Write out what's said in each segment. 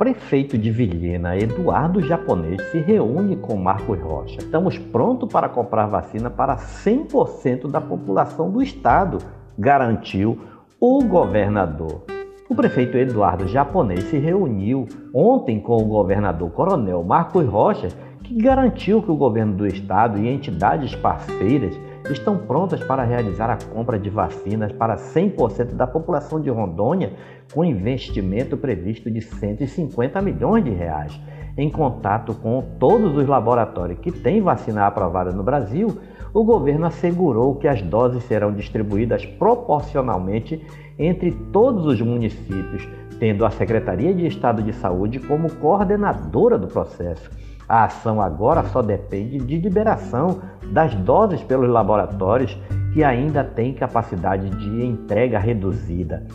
prefeito de Vilhena, Eduardo Japonês, se reúne com Marcos Rocha. Estamos prontos para comprar vacina para 100% da população do estado, garantiu o governador. O prefeito Eduardo Japonês se reuniu ontem com o governador Coronel Marcos Rocha, que garantiu que o governo do estado e entidades parceiras estão prontas para realizar a compra de vacinas para 100% da população de Rondônia, com investimento previsto de 150 milhões de reais. Em contato com todos os laboratórios que têm vacina aprovada no Brasil, o governo assegurou que as doses serão distribuídas proporcionalmente entre todos os municípios, tendo a Secretaria de Estado de Saúde como coordenadora do processo. A ação agora só depende de liberação das doses pelos laboratórios que ainda têm capacidade de entrega reduzida.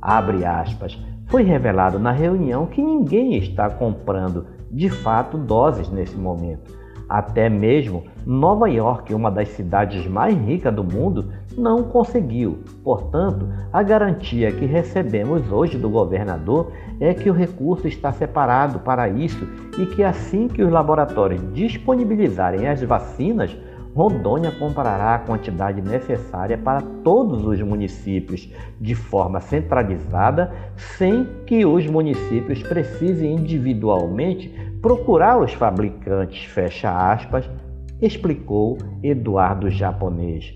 Abre aspas. Foi revelado na reunião que ninguém está comprando de fato doses nesse momento. Até mesmo Nova York, uma das cidades mais ricas do mundo, não conseguiu. Portanto, a garantia que recebemos hoje do governador é que o recurso está separado para isso e que assim que os laboratórios disponibilizarem as vacinas, Rondônia comprará a quantidade necessária para todos os municípios de forma centralizada, sem que os municípios precisem individualmente procurar os fabricantes, fecha aspas, explicou Eduardo Japonês.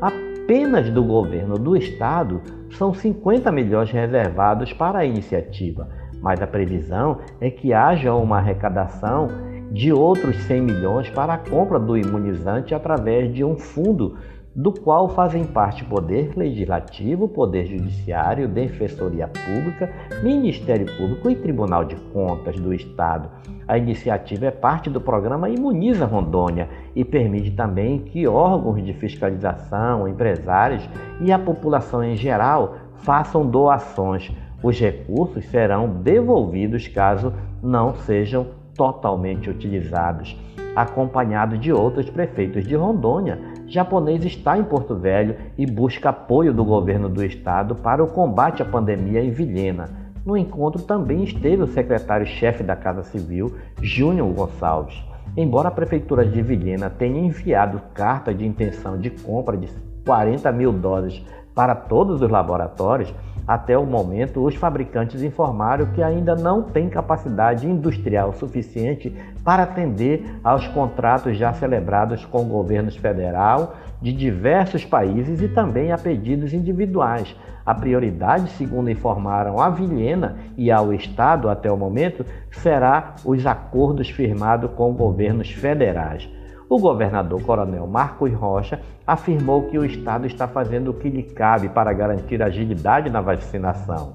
Apenas do governo do estado são 50 milhões reservados para a iniciativa, mas a previsão é que haja uma arrecadação de outros 100 milhões para a compra do imunizante através de um fundo do qual fazem parte Poder Legislativo, Poder Judiciário, Defensoria Pública, Ministério Público e Tribunal de Contas do Estado. A iniciativa é parte do programa Imuniza Rondônia e permite também que órgãos de fiscalização, empresários e a população em geral façam doações. Os recursos serão devolvidos caso não sejam totalmente utilizados. Acompanhado de outros prefeitos de Rondônia, japonês está em Porto Velho e busca apoio do governo do estado para o combate à pandemia em Vilhena. No encontro também esteve o secretário-chefe da Casa Civil, Júnior Gonçalves. Embora a Prefeitura de Vilhena tenha enviado carta de intenção de compra de 40 mil doses para todos os laboratórios, até o momento, os fabricantes informaram que ainda não têm capacidade industrial suficiente para atender aos contratos já celebrados com governos federal de diversos países e também a pedidos individuais. A prioridade, segundo informaram a Vilhena e ao Estado até o momento, será os acordos firmados com governos federais. O governador Coronel Marcos Rocha afirmou que o Estado está fazendo o que lhe cabe para garantir agilidade na vacinação.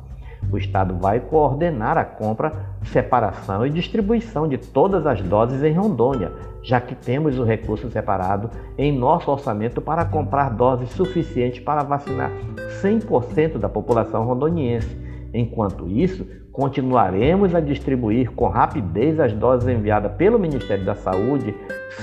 O Estado vai coordenar a compra, separação e distribuição de todas as doses em Rondônia, já que temos o recurso separado em nosso orçamento para comprar doses suficientes para vacinar 100% da população rondoniense. Enquanto isso, Continuaremos a distribuir com rapidez as doses enviadas pelo Ministério da Saúde,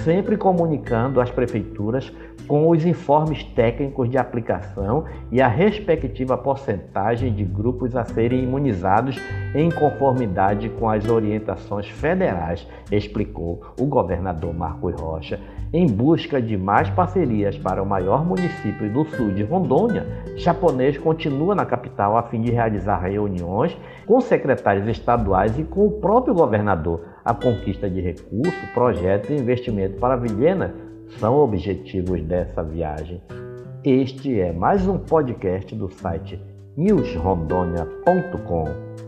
sempre comunicando às prefeituras com os informes técnicos de aplicação e a respectiva porcentagem de grupos a serem imunizados em conformidade com as orientações federais, explicou o governador Marcos Rocha. Em busca de mais parcerias para o maior município do sul de Rondônia, Japonês continua na capital a fim de realizar reuniões com secretários estaduais e com o próprio governador. A conquista de recursos, projetos e investimento para Vilhena são objetivos dessa viagem. Este é mais um podcast do site newsrondônia.com.